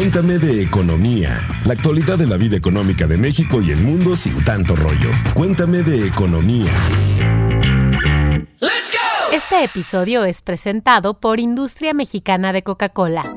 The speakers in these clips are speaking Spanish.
Cuéntame de economía, la actualidad de la vida económica de México y el mundo sin tanto rollo. Cuéntame de economía. Este episodio es presentado por Industria Mexicana de Coca-Cola.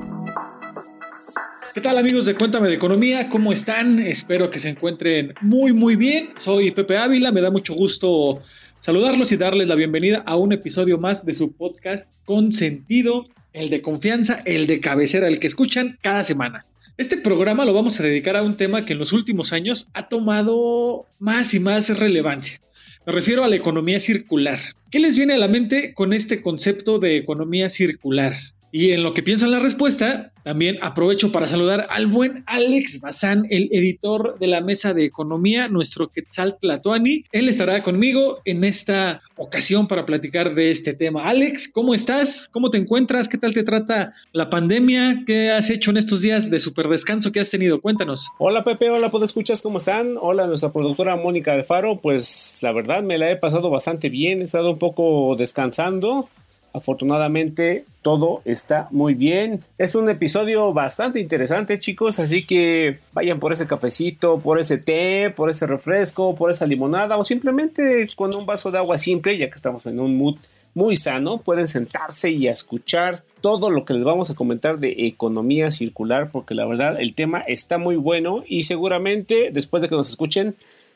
¿Qué tal amigos de Cuéntame de Economía? ¿Cómo están? Espero que se encuentren muy muy bien. Soy Pepe Ávila, me da mucho gusto saludarlos y darles la bienvenida a un episodio más de su podcast con sentido el de confianza, el de cabecera, el que escuchan cada semana. Este programa lo vamos a dedicar a un tema que en los últimos años ha tomado más y más relevancia. Me refiero a la economía circular. ¿Qué les viene a la mente con este concepto de economía circular? Y en lo que piensan la respuesta, también aprovecho para saludar al buen Alex Bazán, el editor de la Mesa de Economía, nuestro Quetzal Tlatuani. Él estará conmigo en esta ocasión para platicar de este tema. Alex, ¿cómo estás? ¿Cómo te encuentras? ¿Qué tal te trata la pandemia? ¿Qué has hecho en estos días de super descanso que has tenido? Cuéntanos. Hola Pepe, hola, ¿puedo escuchas? ¿Cómo están? Hola, nuestra productora Mónica Alfaro. Pues la verdad me la he pasado bastante bien, he estado un poco descansando Afortunadamente todo está muy bien. Es un episodio bastante interesante chicos, así que vayan por ese cafecito, por ese té, por ese refresco, por esa limonada o simplemente con un vaso de agua simple, ya que estamos en un mood muy sano, pueden sentarse y escuchar todo lo que les vamos a comentar de economía circular, porque la verdad el tema está muy bueno y seguramente después de que nos escuchen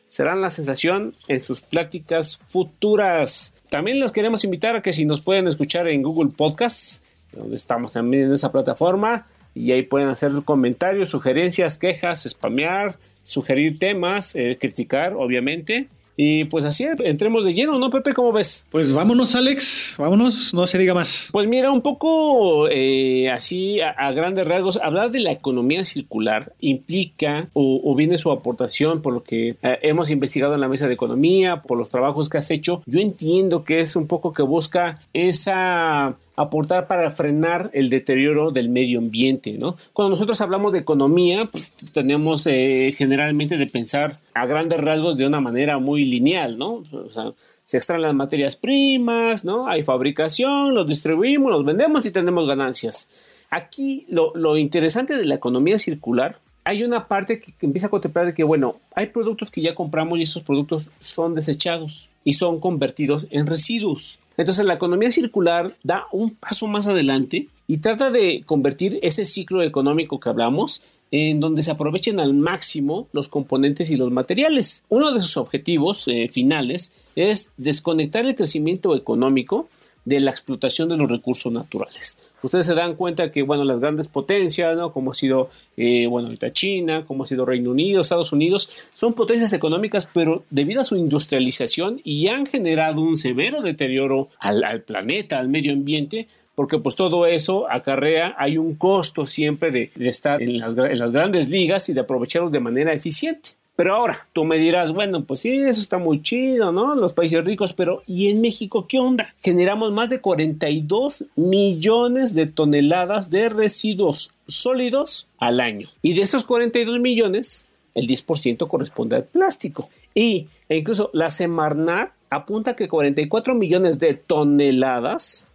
serán la sensación en sus pláticas futuras. También les queremos invitar a que si nos pueden escuchar en Google Podcasts, donde estamos también en esa plataforma, y ahí pueden hacer comentarios, sugerencias, quejas, spamear, sugerir temas, eh, criticar, obviamente. Y pues así entremos de lleno, ¿no, Pepe? ¿Cómo ves? Pues vámonos, Alex, vámonos, no se diga más. Pues mira, un poco eh, así a, grandes rasgos, hablar de la economía circular implica o, viene su aportación por lo que eh, hemos investigado en la mesa de economía, por los trabajos que has hecho. Yo entiendo que es un poco que busca esa aportar para frenar el deterioro del medio ambiente, ¿no? Cuando nosotros hablamos de economía, pues, tenemos eh, generalmente de pensar a grandes rasgos de una manera muy lineal, ¿no? O sea, se extraen las materias primas, ¿no? Hay fabricación, los distribuimos, los vendemos y tenemos ganancias. Aquí lo, lo interesante de la economía circular hay una parte que, empieza a contemplar de que, bueno, hay productos que ya compramos y esos productos son desechados y son convertidos en residuos. Entonces la economía circular da un paso más adelante y trata de convertir ese ciclo económico que hablamos en donde se aprovechen al máximo los componentes y los materiales. Uno de sus objetivos eh, finales es desconectar el crecimiento económico de la explotación de los recursos naturales. Ustedes se dan cuenta que, bueno, las grandes potencias, ¿no? Como ha sido, eh, bueno, ahorita China, como ha sido Reino Unido, Estados Unidos, son potencias económicas, pero debido a su industrialización y han generado un severo deterioro al, planeta, al medio ambiente, porque pues todo eso acarrea, hay un costo siempre de, estar en las, en las grandes ligas y de aprovecharlos de manera eficiente. Pero ahora, tú me dirás, bueno, pues sí, eso está muy chido, ¿no? Los países ricos, pero ¿y en México qué onda? Generamos más de 42 millones de toneladas de residuos sólidos al año. Y de esos 42 millones, el 10% corresponde al plástico. Y e incluso la Semarnat apunta que 44 millones de toneladas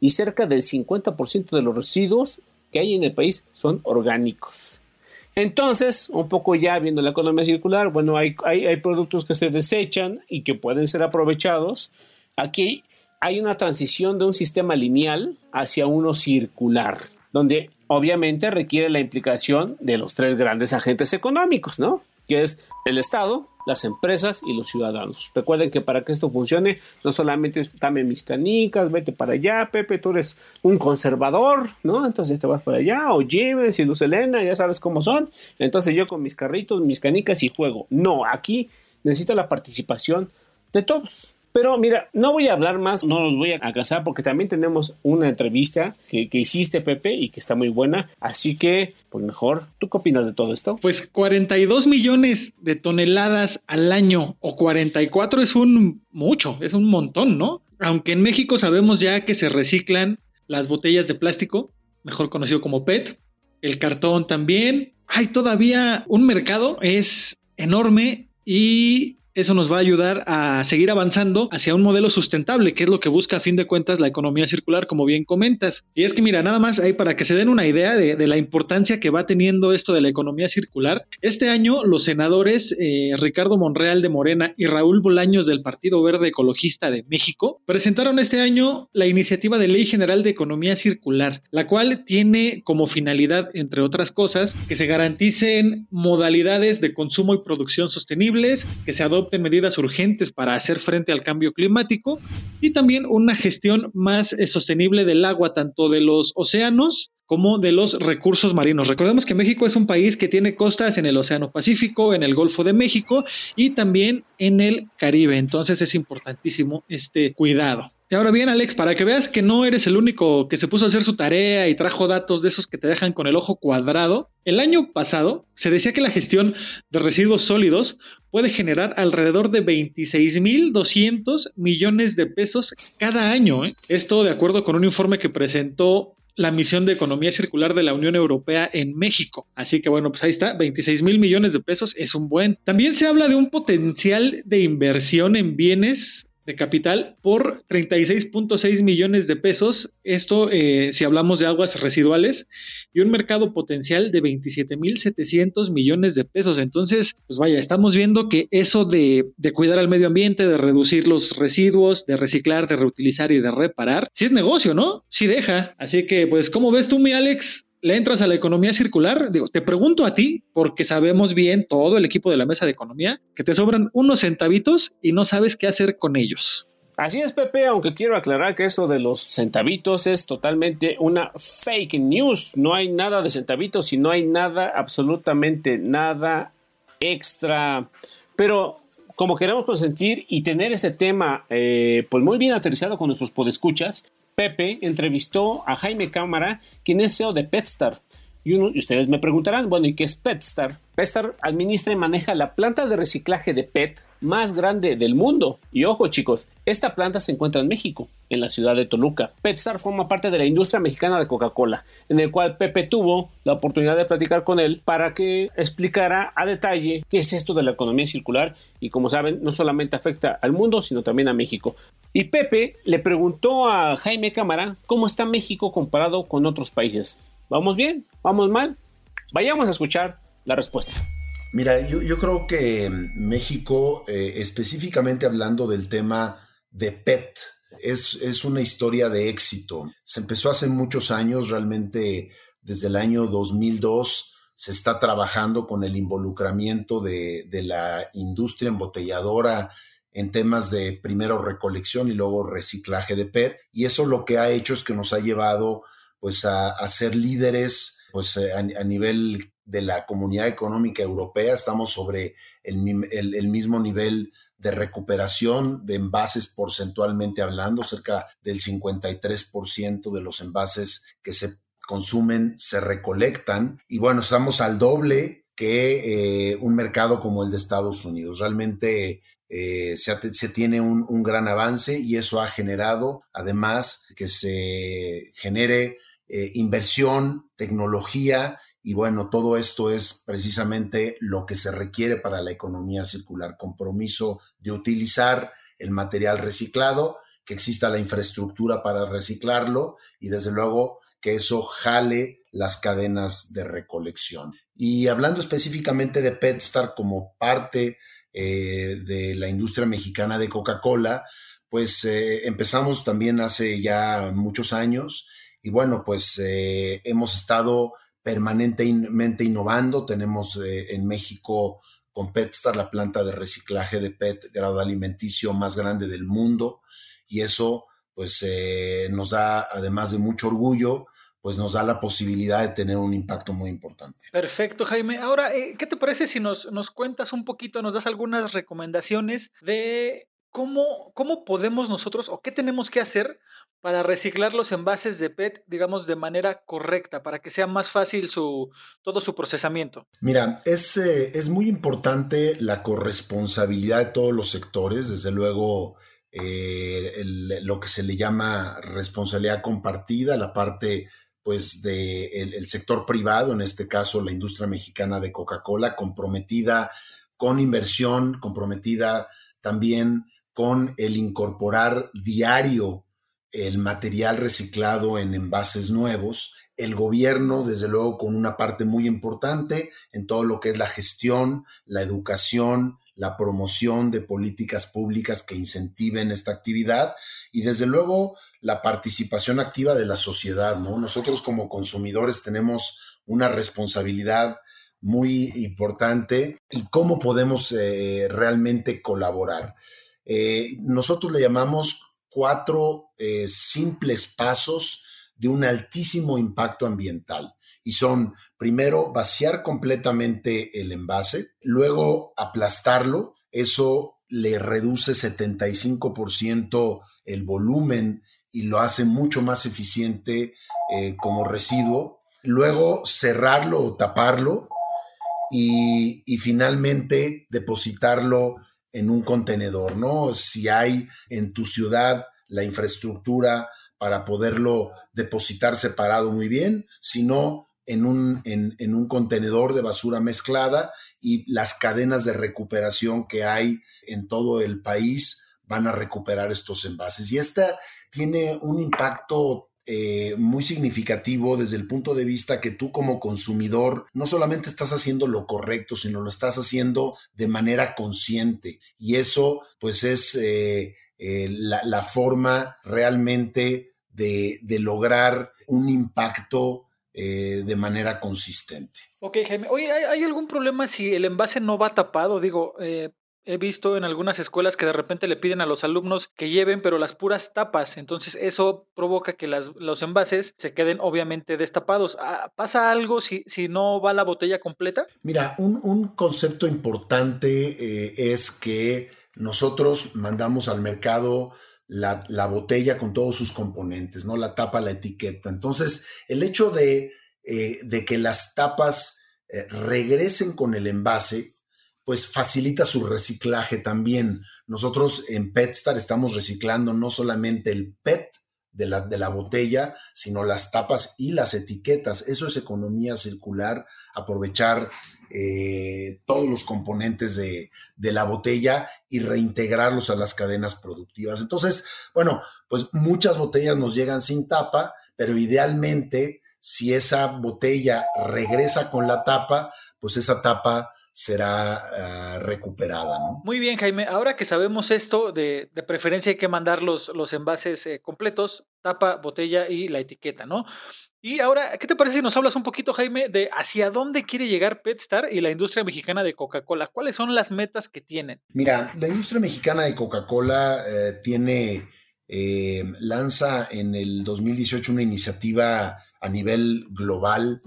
y cerca del 50% de los residuos que hay en el país son orgánicos. Entonces, un poco ya viendo la economía circular, bueno, hay, hay, productos que se desechan y que pueden ser aprovechados. Aquí hay una transición de un sistema lineal hacia uno circular, donde obviamente requiere la implicación de los tres grandes agentes económicos, ¿no? Que es el Estado, las empresas y los ciudadanos. Recuerden que para que esto funcione, no solamente es dame mis canicas, vete para allá, Pepe, tú eres un conservador, ¿no? Entonces te vas para allá, o Jiménez y Luz Elena, ya sabes cómo son. Entonces yo con mis carritos, mis canicas y juego. No, aquí necesita la participación de todos. Pero mira, no voy a hablar más, no los voy a casar porque también tenemos una entrevista que, que, hiciste, Pepe, y que está muy buena. Así que, pues mejor, ¿tú qué opinas de todo esto? Pues 42 millones de toneladas al año o 44 es un mucho, es un montón, ¿no? Aunque en México sabemos ya que se reciclan las botellas de plástico, mejor conocido como PET, el cartón también. Hay todavía un mercado, es enorme y eso nos va a ayudar a seguir avanzando hacia un modelo sustentable, que es lo que busca a fin de cuentas la economía circular, como bien comentas. Y es que mira, nada más ahí para que se den una idea de, la importancia que va teniendo esto de la economía circular. Este año los senadores eh, Ricardo Monreal de Morena y Raúl Bolaños del Partido Verde Ecologista de México presentaron este año la iniciativa de Ley General de Economía Circular, la cual tiene como finalidad, entre otras cosas, que se garanticen modalidades de consumo y producción sostenibles, que se adopten medidas urgentes para hacer frente al cambio climático y también una gestión más eh, sostenible del agua, tanto de los océanos como de los recursos marinos. Recordemos que México es un país que tiene costas en el Océano Pacífico, en el Golfo de México y también en el Caribe. Entonces es importantísimo este cuidado. Y ahora bien, Alex, para que veas que no eres el único que se puso a hacer su tarea y trajo datos de esos que te dejan con el ojo cuadrado, el año pasado se decía que la gestión de residuos sólidos puede generar alrededor de 26.200 millones de pesos cada año. ¿eh? Esto de acuerdo con un informe que presentó la misión de economía circular de la Unión Europea en México. Así que bueno, pues ahí está, 26 mil millones de pesos es un buen. También se habla de un potencial de inversión en bienes de capital por 36.6 millones de pesos. Esto eh, si hablamos de aguas residuales y un mercado potencial de 27.700 millones de pesos. Entonces, pues vaya, estamos viendo que eso de, de, cuidar al medio ambiente, de reducir los residuos, de reciclar, de reutilizar y de reparar, sí es negocio, ¿no? Sí deja. Así que, pues, ¿cómo ves tú, mi Alex? Le entras a la economía circular? Digo, te pregunto a ti, porque sabemos bien, todo el equipo de la mesa de economía, que te sobran unos centavitos y no sabes qué hacer con ellos. Así es, Pepe, aunque quiero aclarar que eso de los centavitos es totalmente una fake news. No hay nada de centavitos y no hay nada, absolutamente nada extra. Pero como queremos consentir y tener este tema eh, pues muy bien aterrizado con nuestros podescuchas, Pepe entrevistó a Jaime Cámara, quien es CEO de Petstar. Y, ustedes me preguntarán, bueno, ¿y qué es Petstar? Petstar administra y maneja la planta de reciclaje de PET más grande del mundo. Y ojo chicos, esta planta se encuentra en México, en la ciudad de Toluca. Petstar forma parte de la industria mexicana de Coca-Cola, en el cual Pepe tuvo la oportunidad de platicar con él para que explicara a detalle qué es esto de la economía circular y como saben, no solamente afecta al mundo, sino también a México. Y Pepe le preguntó a Jaime Cámara cómo está México comparado con otros países. ¿Vamos bien? ¿Vamos mal? Vayamos a escuchar la respuesta. Mira, yo, creo que México, eh, específicamente hablando del tema de PET, es, es, una historia de éxito. Se empezó hace muchos años, realmente desde el año 2002 se está trabajando con el involucramiento de, de la industria embotelladora en temas de primero recolección y luego reciclaje de PET. Y eso lo que ha hecho es que nos ha llevado pues a, ser líderes pues eh, a, nivel de la comunidad económica europea. Estamos sobre el, mismo nivel de recuperación de envases porcentualmente hablando, cerca del 53% de los envases que se consumen se recolectan. Y bueno, estamos al doble que eh, un mercado como el de Estados Unidos. Realmente eh, se, tiene un, gran avance y eso ha generado además que se genere eh, inversión, tecnología y bueno, todo esto es precisamente lo que se requiere para la economía circular, compromiso de utilizar el material reciclado, que exista la infraestructura para reciclarlo y desde luego que eso jale las cadenas de recolección. Y hablando específicamente de PetStar como parte eh, de la industria mexicana de Coca-Cola, pues eh, empezamos también hace ya muchos años y bueno, pues eh, hemos estado permanentemente innovando. Tenemos en México con PetStar la planta de reciclaje de PET grado alimenticio más grande del mundo y eso pues nos da además de mucho orgullo pues nos da la posibilidad de tener un impacto muy importante. Perfecto, Jaime. Ahora, eh, ¿qué te parece si nos, nos cuentas un poquito, nos das algunas recomendaciones de ¿cómo, ¿cómo podemos nosotros o qué tenemos que hacer para reciclar los envases de PET, digamos, de manera correcta, para que sea más fácil su, todo su procesamiento? Mira, es, eh, es muy importante la corresponsabilidad de todos los sectores, desde luego eh, lo que se le llama responsabilidad compartida, la parte pues del el sector privado, en este caso la industria mexicana de Coca-Cola, comprometida con inversión, comprometida también con el incorporar diario el material reciclado en envases nuevos, el gobierno, desde luego, con una parte muy importante en todo lo que es la gestión, la educación, la promoción de políticas públicas que incentiven esta actividad y, desde luego, la participación activa de la sociedad, ¿no? Nosotros como consumidores tenemos una responsabilidad muy importante y cómo podemos eh, realmente colaborar. Eh, nosotros le llamamos cuatro eh, simples pasos de un altísimo impacto ambiental. Y son, primero, vaciar completamente el envase, luego aplastarlo, eso le reduce 75% el volumen y lo hace mucho más eficiente eh, como residuo, luego cerrarlo o taparlo y, y finalmente depositarlo en un contenedor, ¿no? Si hay en tu ciudad la infraestructura para poderlo depositar separado muy bien, sino en un, en, un contenedor de basura mezclada y las cadenas de recuperación que hay en todo el país van a recuperar estos envases. Y esta tiene un impacto eh, muy significativo desde el punto de vista que tú como consumidor no solamente estás haciendo lo correcto, sino lo estás haciendo de manera consciente. Y eso pues es eh, eh, la, forma realmente de, lograr un impacto de manera consistente. Ok, Jaime. Oye, ¿hay, algún problema si el envase no va tapado? Digo, He visto en algunas escuelas que de repente le piden a los alumnos que lleven, pero las puras tapas. Entonces eso provoca que los envases se queden obviamente destapados. Ah, ¿Pasa algo si, si no va la botella completa? Mira, un, concepto importante eh, es que nosotros mandamos al mercado la, botella con todos sus componentes, ¿no? La tapa, la etiqueta. Entonces, el hecho de, eh, de que las tapas eh, regresen con el envase pues facilita su reciclaje también. Nosotros en PetStar estamos reciclando no solamente el PET de la, de la botella, sino las tapas y las etiquetas. Eso es economía circular, aprovechar eh, todos los componentes de, de, la botella y reintegrarlos a las cadenas productivas. Entonces, bueno, pues muchas botellas nos llegan sin tapa, pero idealmente, si esa botella regresa con la tapa, pues esa tapa será ah, recuperada. ¿no? Muy bien, Jaime. Ahora que sabemos esto, de, preferencia hay que mandar los, los envases eh, completos, tapa, botella y la etiqueta, ¿no? Y ahora, ¿qué te parece si nos hablas un poquito, Jaime, de hacia dónde quiere llegar PetStar y la industria mexicana de Coca-Cola? ¿Cuáles son las metas que tienen? Mira, la industria mexicana de Coca-Cola eh, tiene, eh, lanza en el 2018 una iniciativa a nivel global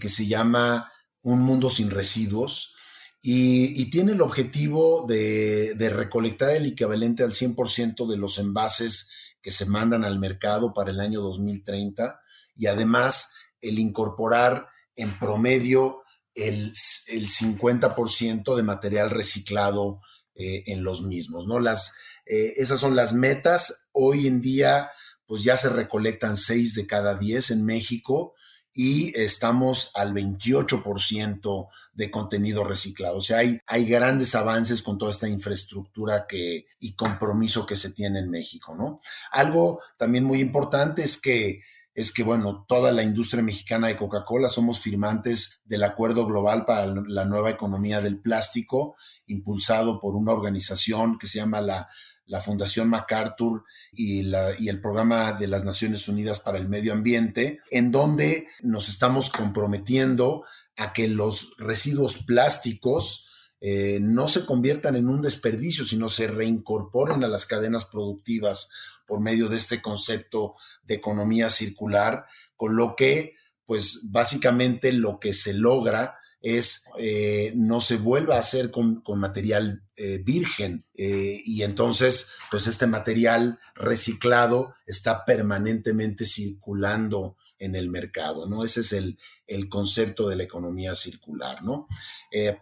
que se llama un mundo sin residuos y, tiene el objetivo de, recolectar el equivalente al 100% de los envases que se mandan al mercado para el año 2030 y además el incorporar en promedio el, 50% de material reciclado eh, en los mismos, ¿no? Las, eh, esas son las metas. Hoy en día, pues ya se recolectan 6 de cada 10 en México y estamos al 28% de contenido reciclado. O sea, hay, hay grandes avances con toda esta infraestructura que, y compromiso que se tiene en México, ¿no? Algo también muy importante es que es que, bueno, toda la industria mexicana de Coca-Cola somos firmantes del Acuerdo Global para la Nueva Economía del Plástico, impulsado por una organización que se llama la la Fundación MacArthur y, la, y, el Programa de las Naciones Unidas para el Medio Ambiente, en donde nos estamos comprometiendo a que los residuos plásticos eh, no se conviertan en un desperdicio, sino se reincorporen a las cadenas productivas por medio de este concepto de economía circular, con lo que, pues básicamente lo que se logra es eh, no se vuelva a hacer con, material eh, virgen eh, y entonces pues este material reciclado está permanentemente circulando en el mercado, ¿no? Ese es el, el concepto de la economía circular, ¿no?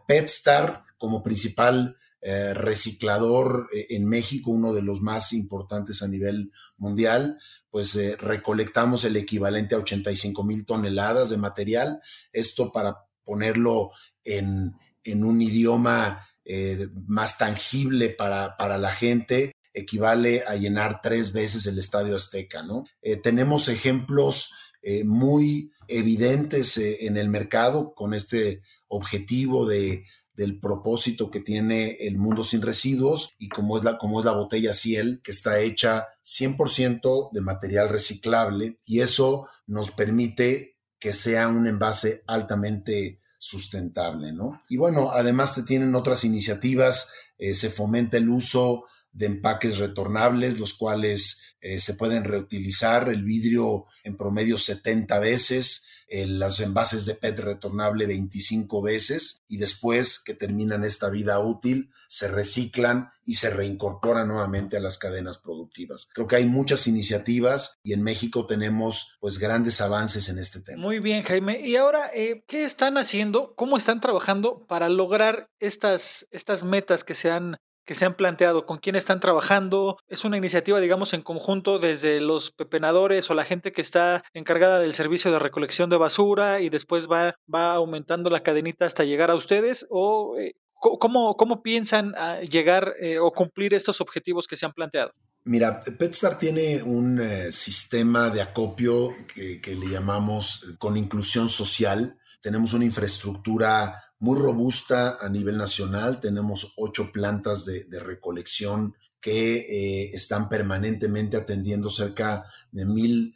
PetStar como principal reciclador en México, uno de los más importantes a nivel mundial, pues recolectamos el equivalente a 85 mil toneladas de material, esto para ponerlo en, un idioma eh, más tangible para, para, la gente, equivale a llenar tres veces el Estadio Azteca, ¿no? Eh, tenemos ejemplos eh, muy evidentes en el mercado con este objetivo de, del propósito que tiene el mundo sin residuos y como es la, como es la botella Ciel, que está hecha 100% de material reciclable y eso nos permite que sea un envase altamente sustentable, ¿no? Y bueno, además te tienen otras iniciativas, eh, se fomenta el uso de empaques retornables, los cuales eh, se pueden reutilizar, el vidrio en promedio 70 veces, los envases de PET retornable 25 veces y después que terminan esta vida útil se reciclan y se reincorporan nuevamente a las cadenas productivas. Creo que hay muchas iniciativas y en México tenemos pues grandes avances en este tema. Muy bien, Jaime. Y ahora, eh, ¿qué están haciendo? ¿Cómo están trabajando para lograr estas, estas metas que se han que se han planteado, con quién están trabajando. Es una iniciativa, digamos, en conjunto desde los pepenadores o la gente que está encargada del servicio de recolección de basura y después va, va aumentando la cadenita hasta llegar a ustedes o eh, ¿cómo, ¿cómo, piensan ah, llegar eh, o cumplir estos objetivos que se han planteado? Mira, Petstar tiene un eh, sistema de acopio que, que le llamamos con inclusión social. Tenemos una infraestructura muy robusta a nivel nacional. Tenemos ocho plantas de, recolección que eh, están permanentemente atendiendo cerca de mil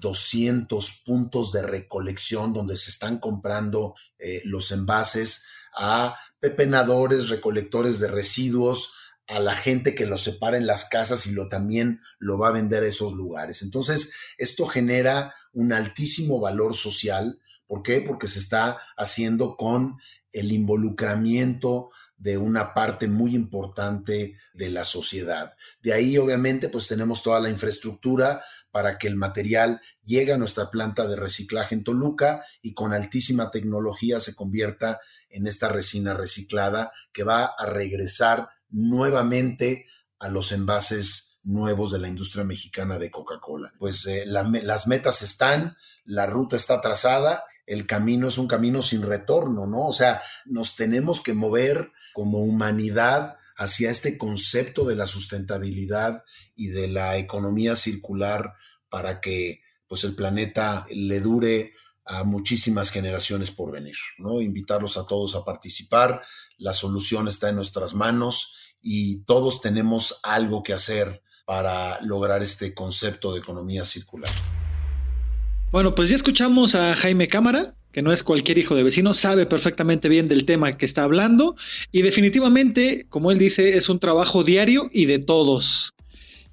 200 eh, puntos de recolección donde se están comprando eh, los envases a pepenadores, recolectores de residuos, a la gente que los separa en las casas y lo también lo va a vender a esos lugares. Entonces, esto genera un altísimo valor social. ¿Por qué? Porque se está haciendo con el involucramiento de una parte muy importante de la sociedad. De ahí, obviamente, pues tenemos toda la infraestructura para que el material llegue a nuestra planta de reciclaje en Toluca y con altísima tecnología se convierta en esta resina reciclada que va a regresar nuevamente a los envases nuevos de la industria mexicana de Coca-Cola. Pues eh, las metas están, la ruta está trazada el camino es un camino sin retorno, ¿no? O sea, nos tenemos que mover como humanidad hacia este concepto de la sustentabilidad y de la economía circular para que pues el planeta le dure a muchísimas generaciones por venir, ¿no? Invitarlos a todos a participar, la solución está en nuestras manos y todos tenemos algo que hacer para lograr este concepto de economía circular. Bueno, pues ya escuchamos a Jaime Cámara, que no es cualquier hijo de vecino, sabe perfectamente bien del tema que está hablando y definitivamente, como él dice, es un trabajo diario y de todos.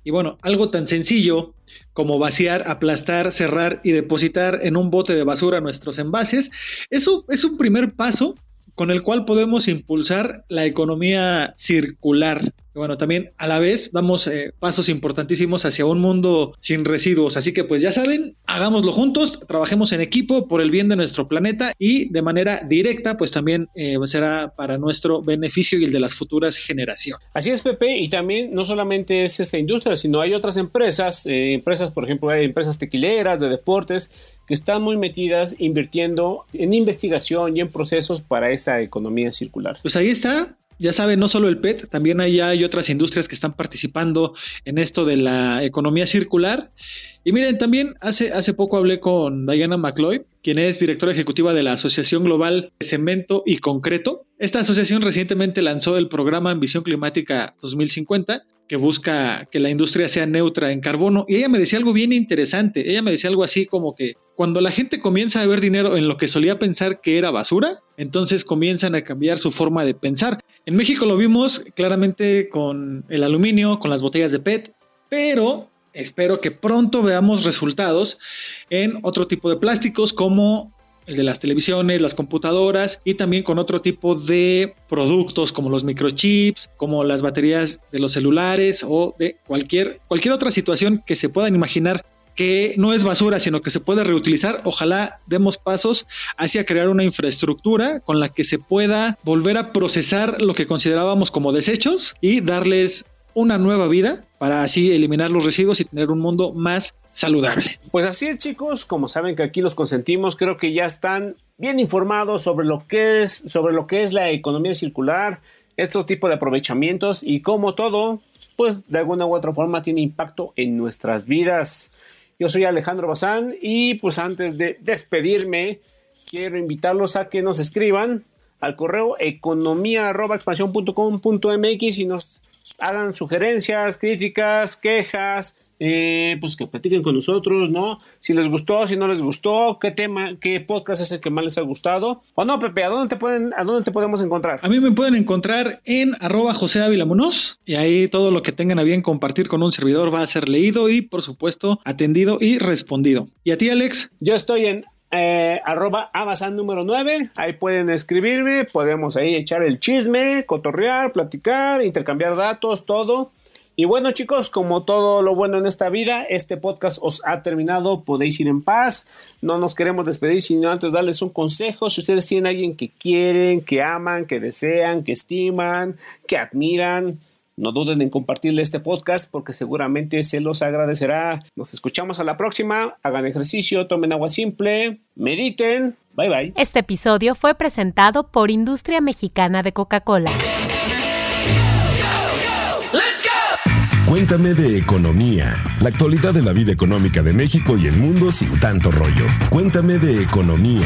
Y bueno, algo tan sencillo como vaciar, aplastar, cerrar y depositar en un bote de basura nuestros envases, eso es un primer paso con el cual podemos impulsar la economía circular. Bueno, también a la vez vamos eh, pasos importantísimos hacia un mundo sin residuos. Así que pues ya saben, hagámoslo juntos, trabajemos en equipo por el bien de nuestro planeta y de manera directa pues también eh, será para nuestro beneficio y el de las futuras generaciones. Así es, Pepe, y también no solamente es esta industria, sino hay otras empresas, eh, empresas por ejemplo, hay empresas tequileras, de deportes, que están muy metidas invirtiendo en investigación y en procesos para esta economía circular. Pues ahí está, ya saben, no solo el PET, también hay, hay otras industrias que están participando en esto de la economía circular. Y miren, también hace, hace poco hablé con Diana McLeod, quien es directora ejecutiva de la Asociación Global de Cemento y Concreto. Esta asociación recientemente lanzó el programa Ambición Climática 2050, que busca que la industria sea neutra en carbono. Y ella me decía algo bien interesante. Ella me decía algo así como que cuando la gente comienza a ver dinero en lo que solía pensar que era basura, entonces comienzan a cambiar su forma de pensar. En México lo vimos claramente con el aluminio, con las botellas de PET, pero espero que pronto veamos resultados en otro tipo de plásticos como el de las televisiones, las computadoras y también con otro tipo de productos como los microchips, como las baterías de los celulares o de cualquier, cualquier otra situación que se puedan imaginar que no es basura, sino que se puede reutilizar. Ojalá demos pasos hacia crear una infraestructura con la que se pueda volver a procesar lo que considerábamos como desechos y darles una nueva vida para así eliminar los residuos y tener un mundo más saludable. Pues así es chicos, como saben que aquí los consentimos, creo que ya están bien informados sobre lo que es, sobre lo que es la economía circular, estos tipos de aprovechamientos y cómo todo, pues de alguna u otra forma tiene impacto en nuestras vidas. Yo soy Alejandro Bazán y pues antes de despedirme, quiero invitarlos a que nos escriban al correo economía.expansión.com.mx y nos hagan sugerencias, críticas, quejas, eh, pues que platiquen con nosotros, ¿no? Si les gustó, si no les gustó, qué tema, qué podcast es el que más les ha gustado. O no, Pepe, ¿a dónde te pueden, a dónde te podemos encontrar? A mí me pueden encontrar en arroba José Ávila y ahí todo lo que tengan a bien compartir con un servidor va a ser leído y, por supuesto, atendido y respondido. ¿Y a ti, Alex? Yo estoy en eh, arroba Amazon número 9. Ahí pueden escribirme, podemos ahí echar el chisme, cotorrear, platicar, intercambiar datos, todo. Y bueno chicos, como todo lo bueno en esta vida, este podcast os ha terminado, podéis ir en paz, no nos queremos despedir, sino antes darles un consejo, si ustedes tienen a alguien que quieren, que aman, que desean, que estiman, que admiran, no duden en compartirle este podcast porque seguramente se los agradecerá. Nos escuchamos a la próxima. Hagan ejercicio, tomen agua simple, mediten. Bye bye. Este episodio fue presentado por Industria Mexicana de Coca-Cola. Cuéntame de economía, la actualidad de la vida económica de México y el mundo sin tanto rollo. Cuéntame de economía.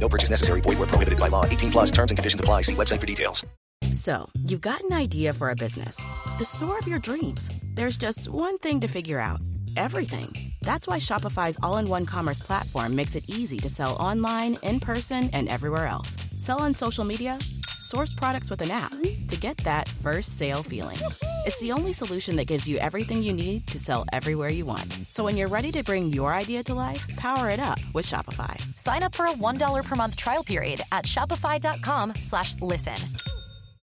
No purchase necessary. Void where prohibited by law. 18 plus terms and conditions apply. See website for details. So, you've got an idea for a business. The store of your dreams. There's just one thing to figure out. Everything. That's why Shopify's all-in-one commerce platform makes it easy to sell online, in person, and everywhere else. Sell on social media, source products with an app to get that first sale feeling. It's the only solution that gives you everything you need to sell everywhere you want. So when you're ready to bring your idea to life, power it up with Shopify. Sign up for a $1 per month trial period at shopify.com slash listen.